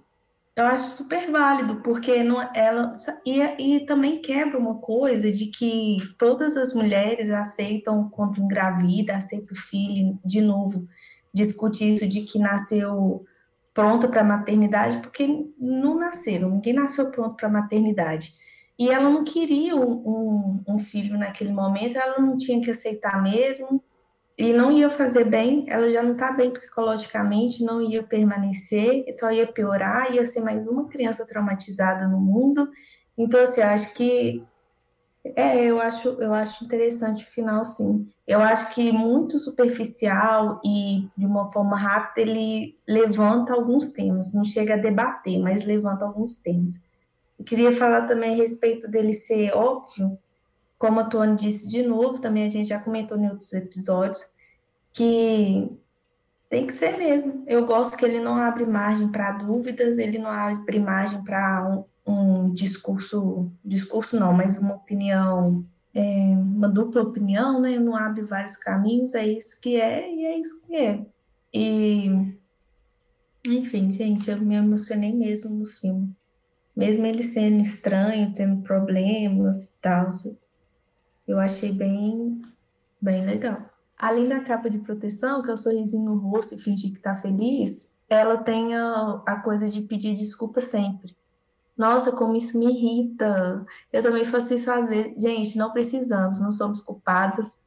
eu acho super válido, porque não, ela e, e também quebra uma coisa de que todas as mulheres aceitam quando engravida, aceitam o filho, de novo, discute isso de que nasceu pronta para maternidade, porque não nasceram, ninguém nasceu pronto para maternidade. E ela não queria um, um, um filho naquele momento, ela não tinha que aceitar mesmo, e não ia fazer bem, ela já não está bem psicologicamente, não ia permanecer, só ia piorar, ia ser mais uma criança traumatizada no mundo. Então, assim, acho que é, eu acho, eu acho interessante o final, sim. Eu acho que muito superficial e de uma forma rápida ele levanta alguns temas, não chega a debater, mas levanta alguns temas. Eu queria falar também a respeito dele ser óbvio, como a Tony disse de novo, também a gente já comentou em outros episódios, que tem que ser mesmo. Eu gosto que ele não abre margem para dúvidas, ele não abre margem para um, discurso, discurso não, mas uma opinião, é, uma dupla opinião, né? Não abre vários caminhos, é isso que é e é isso que é. E, enfim, gente, eu me emocionei mesmo no filme. Mesmo ele sendo estranho, tendo problemas e tal, eu achei bem, bem legal. Além da capa de proteção, que é o sorrisinho no rosto e fingir que tá feliz, ela tem a, a coisa de pedir desculpa sempre. Nossa, como isso me irrita. Eu também faço isso às vezes. Gente, não precisamos, não somos culpadas.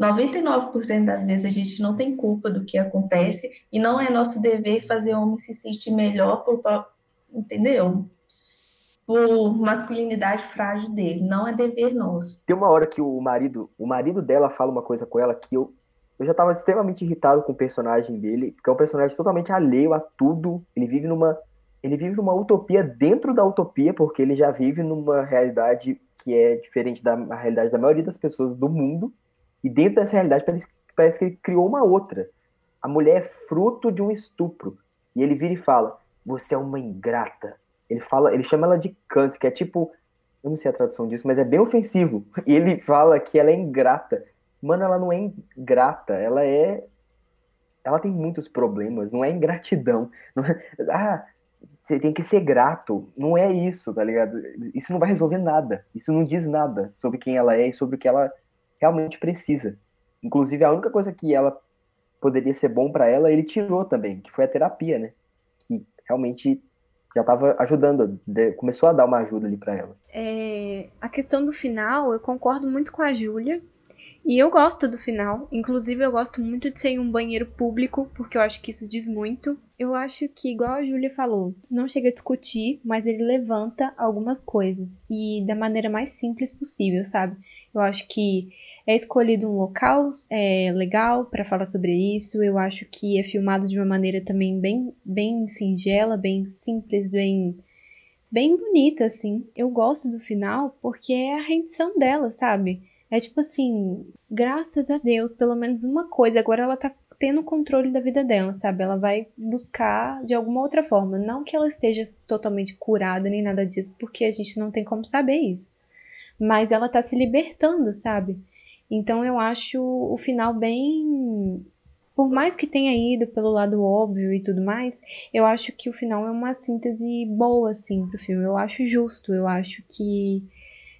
99% das vezes a gente não tem culpa do que acontece e não é nosso dever fazer o homem se sentir melhor por, entendeu? por masculinidade frágil dele. Não é dever nosso. Tem uma hora que o marido, o marido dela fala uma coisa com ela que eu, eu já estava extremamente irritado com o personagem dele, porque é um personagem totalmente alheio a tudo. Ele vive numa ele vive numa utopia dentro da utopia, porque ele já vive numa realidade que é diferente da realidade da maioria das pessoas do mundo. E dentro dessa realidade parece, parece que ele criou uma outra. A mulher é fruto de um estupro. E ele vira e fala: "Você é uma ingrata ele fala, ele chama ela de canto, que é tipo, eu não sei a tradução disso, mas é bem ofensivo. <laughs> E ele fala que ela é ingrata. Mano, ela não é ingrata, ela é ela tem muitos problemas, não é ingratidão. Não <laughs> é, ah, você tem que ser grato. Não é isso, tá ligado? Isso não vai resolver nada. Isso não diz nada sobre quem ela é e sobre o que ela realmente precisa. Inclusive, a única coisa que ela poderia ser bom para ela, ele tirou também, que foi a terapia, né? Que realmente já estava ajudando, começou a dar uma ajuda ali para ela. É, a questão do final, eu concordo muito com a Júlia. E eu gosto do final. Inclusive, eu gosto muito de ser em um banheiro público, porque eu acho que isso diz muito. Eu acho que, igual a Júlia falou, não chega a discutir, mas ele levanta algumas coisas. E da maneira mais simples possível, sabe? Eu acho que é escolhido um local é, legal para falar sobre isso. Eu acho que é filmado de uma maneira também bem, bem singela, bem simples, bem, bem bonita, assim. Eu gosto do final porque é a rendição dela, sabe? É tipo assim, graças a Deus, pelo menos uma coisa. Agora ela tá tendo controle da vida dela, sabe? Ela vai buscar de alguma outra forma. Não que ela esteja totalmente curada nem nada disso, porque a gente não tem como saber isso. Mas ela tá se libertando, sabe? Então eu acho o final bem por mais que tenha ido pelo lado óbvio e tudo mais, eu acho que o final é uma síntese boa, assim, pro filme. Eu acho justo, eu acho que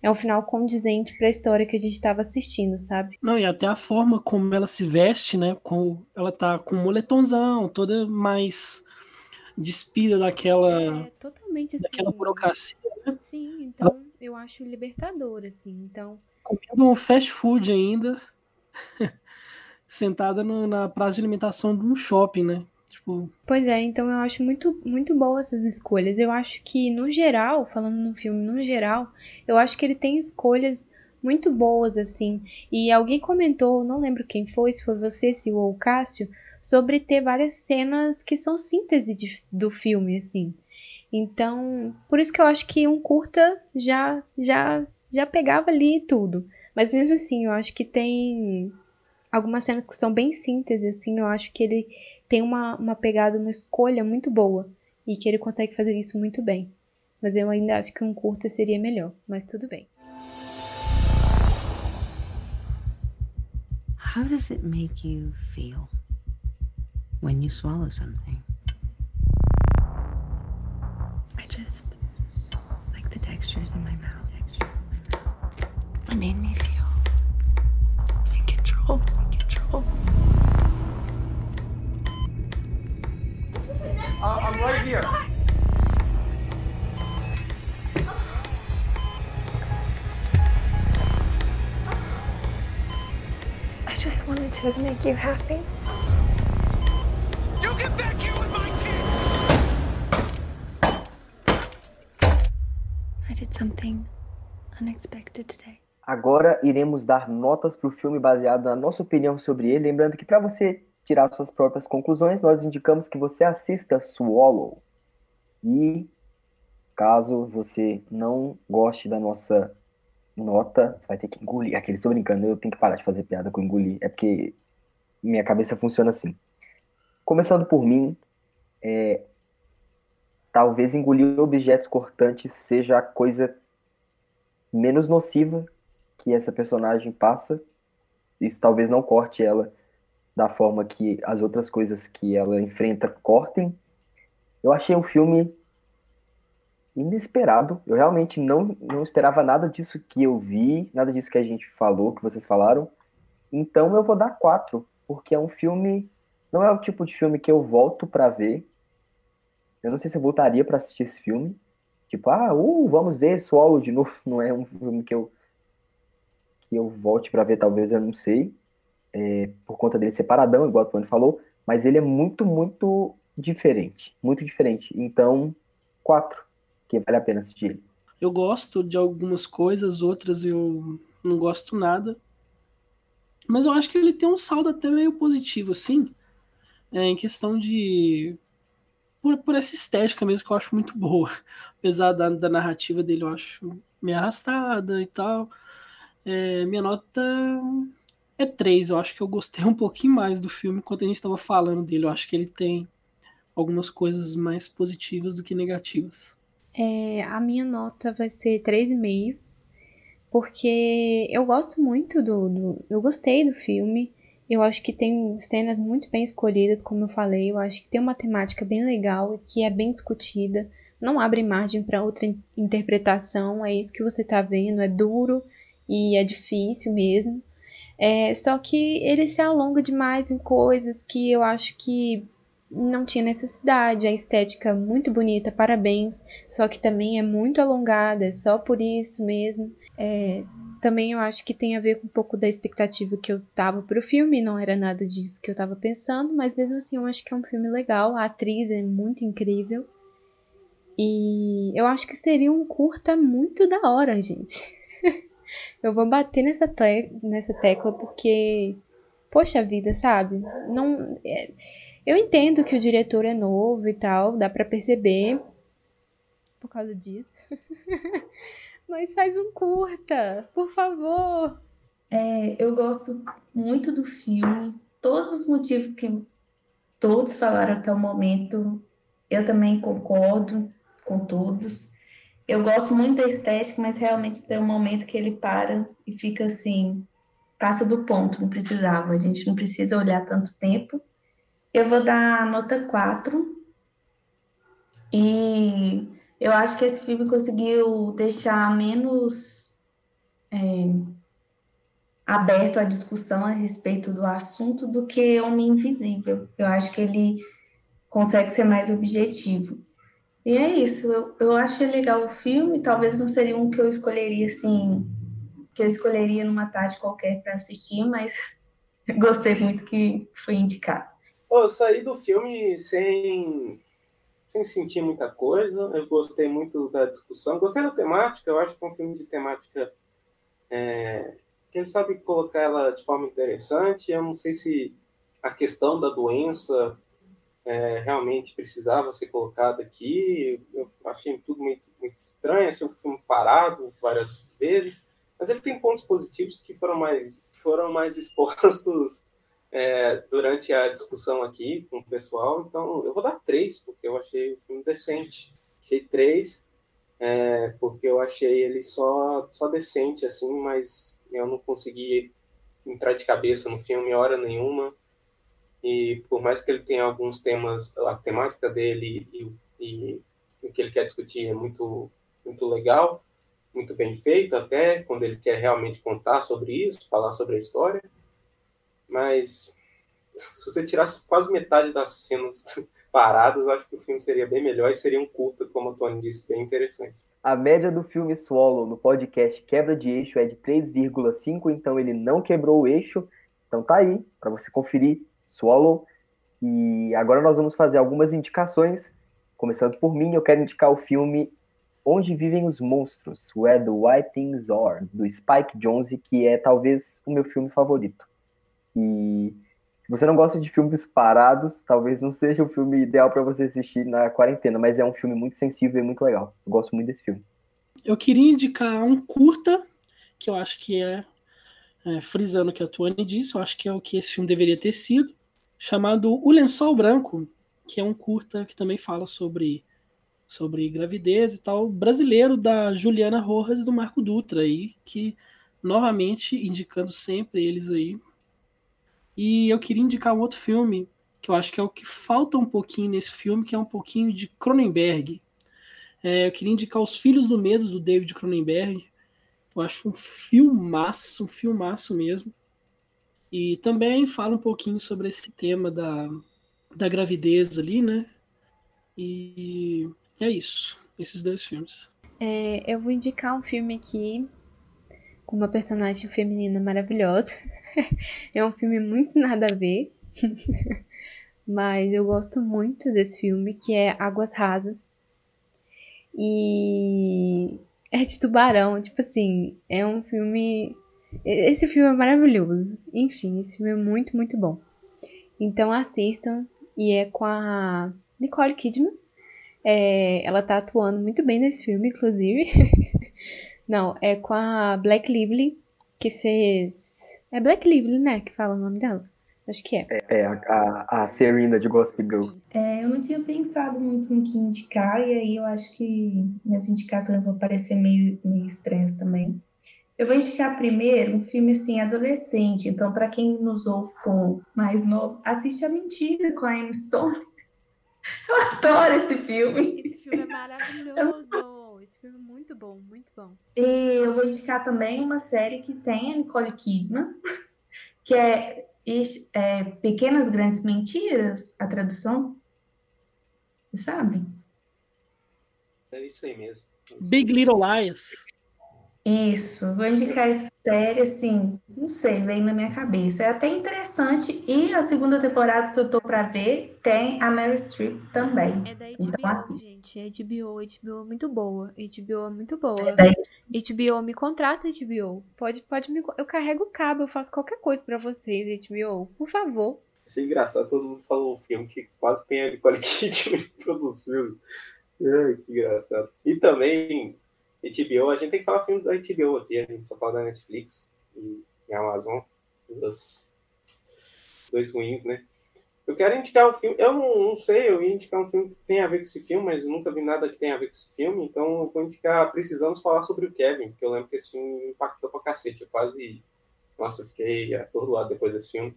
é um final condizente para a história que a gente estava assistindo, sabe? Não, e até a forma como ela se veste, né? Com, ela tá com um moletomzão, toda mais despida daquela. É, totalmente assim. Daquela burocracia, né? Sim, então ela... eu acho libertador, assim. Então. Comendo um fast food ainda. <laughs> sentada no, na praça de alimentação de um shopping, né? Tipo... Pois é, então eu acho muito, muito boa essas escolhas. Eu acho que, no geral, falando no filme, no geral, eu acho que ele tem escolhas muito boas, assim. E alguém comentou, não lembro quem foi, se foi você, se ou o Cássio, sobre ter várias cenas que são síntese de, do filme, assim. Então, por isso que eu acho que um curta já já já pegava ali tudo. Mas mesmo assim, eu acho que tem algumas cenas que são bem síntese, assim, eu acho que ele tem uma, uma pegada, uma escolha muito boa. E que ele consegue fazer isso muito bem. Mas eu ainda acho que um curta seria melhor, mas tudo bem. How does it make you feel when you swallow something? I just like the textures in my mouth. Textures in my mouth. It made me feel in control. Uh, I'm right here. I just wanted to make you happy. You get back here with my kid! I did something unexpected today. Agora iremos dar notas para o filme baseado na nossa opinião sobre ele. Lembrando que para você tirar suas próprias conclusões, nós indicamos que você assista Swallow. E caso você não goste da nossa nota, você vai ter que engolir. Aquele, estou brincando, eu tenho que parar de fazer piada com engolir. É porque minha cabeça funciona assim. Começando por mim, é, talvez engolir objetos cortantes seja a coisa menos nociva que essa personagem passa. Isso talvez não corte ela da forma que as outras coisas que ela enfrenta cortem. Eu achei um filme inesperado. Eu realmente não, não esperava nada disso que eu vi, nada disso que a gente falou, que vocês falaram. Então eu vou dar quatro, porque é um filme. Não é o tipo de filme que eu volto para ver. Eu não sei se eu voltaria para assistir esse filme. Tipo, ah, uh, vamos ver Solo de novo. <laughs> Não é um filme que eu que eu volte para ver, talvez, eu não sei, é, por conta dele separadão, igual o Tony falou, mas ele é muito, muito diferente, muito diferente. Então, quatro, que vale a pena assistir ele. Eu gosto de algumas coisas, outras eu não gosto nada. Mas eu acho que ele tem um saldo até meio positivo, assim, é, em questão de. Por, por essa estética mesmo que eu acho muito <laughs> boa. Apesar da, da narrativa dele, eu acho meio arrastada e tal. É, minha nota é 3. Eu acho que eu gostei <laughs> um pouquinho mais do filme enquanto a gente estava falando dele. Eu acho que ele tem algumas coisas mais positivas do que negativas. É, a minha nota vai ser 3,5. Porque eu gosto muito do, do. Eu gostei do filme. Eu acho que tem cenas muito bem escolhidas, como eu falei. Eu acho que tem uma temática bem legal e que é bem discutida. Não abre margem para outra interpretação. É isso que você está vendo. É duro e é difícil mesmo. É, só que ele se alonga demais em coisas que eu acho que não tinha necessidade. A estética é muito bonita, parabéns. Só que também é muito alongada, é só por isso mesmo. É, também eu acho que tem a ver com um pouco da expectativa que eu tava pro filme, não era nada disso que eu tava pensando, mas mesmo assim eu acho que é um filme legal. A atriz é muito incrível. E eu acho que seria um curta muito da hora, gente. <laughs> eu vou bater nessa, te nessa tecla porque, poxa vida, sabe? Não, é, eu entendo que o diretor é novo e tal, dá para perceber por causa disso. <laughs> Mas faz um curta, por favor. É, eu gosto muito do filme. Todos os motivos que todos falaram até o momento, eu também concordo com todos. Eu gosto muito da estética, mas realmente tem um momento que ele para e fica assim, passa do ponto, não precisava, a gente não precisa olhar tanto tempo. Eu vou dar nota 4. E eu acho que esse filme conseguiu deixar menos é, aberto à discussão a respeito do assunto do que Homem Invisível. Eu acho que ele consegue ser mais objetivo. E é isso, eu, eu achei legal o filme, talvez não seria um que eu escolheria assim, que eu escolheria numa tarde qualquer para assistir, mas <laughs> gostei muito que foi indicado. eu saí do filme sem, sem sentir muita coisa, eu gostei muito da discussão, gostei da temática, eu acho que é um filme de temática é, que ele sabe colocar ela de forma interessante, eu não sei se a questão da doença é, realmente precisava ser colocado aqui. Eu achei tudo muito, muito estranho, achei o filme parado várias vezes, mas ele tem pontos positivos que foram mais, foram mais <laughs> expostos é, durante a discussão aqui com o pessoal. Então, eu vou dar três, porque eu achei o filme decente. Achei três, é, porque eu achei ele só, só decente, assim, mas eu não consegui entrar de cabeça no filme hora nenhuma e por mais que ele tenha alguns temas, a temática dele e, o que ele quer discutir é muito, muito legal, muito bem feito até, quando ele quer realmente contar sobre isso, falar sobre a história, mas <laughs> se você tirasse quase metade das cenas <laughs> paradas, acho que o filme seria bem melhor e seria um curto, como o Tony disse, bem interessante. A média do filme Swallow no podcast Quebra de Eixo é de 3,5, então ele não quebrou o eixo. Então tá aí, para você conferir Swallow. E agora nós vamos fazer algumas indicações. Começando por mim, eu quero indicar o filme Onde Vivem os Monstros, Where the White Things Are, do Spike Jonze, que é talvez o meu filme favorito. E se você não gosta de filmes parados, talvez não <laughs> seja o filme ideal para você assistir na quarentena, mas é um filme muito sensível e muito legal. Eu gosto muito desse filme. Eu queria indicar um curta, que eu acho que é, é frisando o que a Tuane disse, eu acho que é o que esse filme deveria ter sido, chamado O Lençol Branco, que é um curta que também fala sobre, sobre gravidez e tal, brasileiro da Juliana Rojas e do Marco Dutra, aí, que novamente indicando sempre eles aí. E eu queria indicar um outro filme, que eu acho que é o que falta um pouquinho nesse filme, que é um pouquinho de Cronenberg. É, eu queria indicar Os Filhos do Medo, do David Cronenberg. Eu acho um filmaço, um filmaço mesmo. E também fala um pouquinho sobre esse tema da, da gravidez ali, né? E é isso, esses dois filmes. É, eu vou indicar um filme aqui com uma personagem feminina maravilhosa. <laughs> é um filme muito nada a ver, <laughs> mas eu gosto muito desse filme, que é Águas Rasas. E é de tubarão, tipo assim, é um filme esse filme é maravilhoso. Enfim, esse filme é muito, muito bom. Então assistam. E é com a Nicole Kidman. É, ela tá atuando muito bem nesse filme, inclusive. <laughs> Não, é com a Black Lively, que fez. É Black Lively, né? Que fala o nome dela. Acho que é. É, é a, a, Serena de Gospel Girl. É, eu não tinha pensado muito no que indicar, e aí eu acho que minhas indicações vão parecer meio, meio estranhas também. Eu vou indicar primeiro um filme assim adolescente, então para quem nos ouve com mais novo, assiste A Mentira com a Emma Stone. <laughs> Eu adoro esse filme. Esse filme é maravilhoso. Esse filme é muito bom, muito bom. E eu vou indicar também uma série que tem a Nicole Kidman, <laughs> que é, é Pequenas Grandes Mentiras, a tradução. Você sabe? É isso aí mesmo. Big Little Lies. Isso, vou indicar essa série, assim, não sei, vem na minha cabeça. É até interessante. E a segunda temporada que eu tô pra ver tem a Mary Streep também. É da HBO, então, assim. gente. É HBO, HBO é muito boa. HBO é muito boa. É HBO, me contrata, HBO. Pode, pode me. Eu carrego o cabo, eu faço qualquer coisa pra vocês, HBO. Por favor. Achei engraçado, todo mundo falou um filme que quase tem a Nicole Kidman em todos os filmes. Ai, que engraçado. E também HBO, a gente tem que falar filme da HBO aqui, a gente só fala da Netflix e, e Amazon, duas, dois ruins, né? Eu quero indicar um filme, eu não, não, sei, eu ia indicar um filme que tem a ver com esse filme, mas nunca vi nada que tenha a ver com esse filme, então eu vou indicar Precisamos Falar sobre o Kevin, que eu lembro que esse filme impactou pra cacete, eu quase, Nossa, eu fiquei atordoado depois desse filme.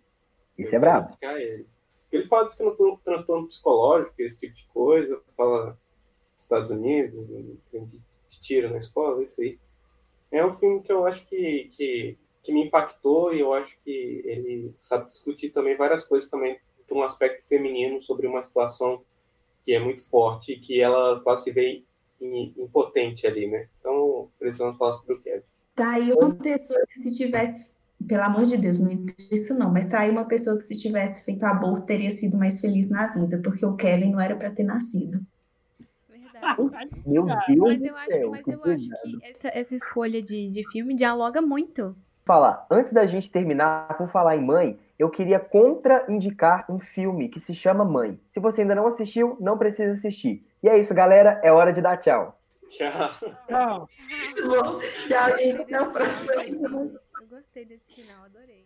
Isso é brabo. Ele. ele fala de transtorno psicológico, esse tipo de coisa, fala Estados Unidos, de tiro na escola, isso aí. É um filme que eu acho que, que, que me impactou e eu acho que ele sabe discutir também várias coisas também de um aspecto feminino sobre uma situação que é muito forte e que ela quase se vê impotente ali, né? Então, precisamos falar sobre o Kevin. Tá aí uma pessoa que se tivesse, pelo amor de Deus, não isso não, mas tá aí uma pessoa que se tivesse feito aborto teria sido mais feliz na vida, porque o Kevin não era para ter nascido. Meu <laughs> Deus Mas do eu acho, céu, mas que eu acho que essa, essa escolha de, de filme dialoga muito. falar, antes da gente terminar, por falar em mãe, eu queria contraindicar um filme que se chama Mãe. Se você ainda não assistiu, não precisa assistir. E é isso, galera. É hora de dar tchau. Tchau. Tchau. Bom, tchau, gente. Até o próximo. Eu gostei desse final, adorei.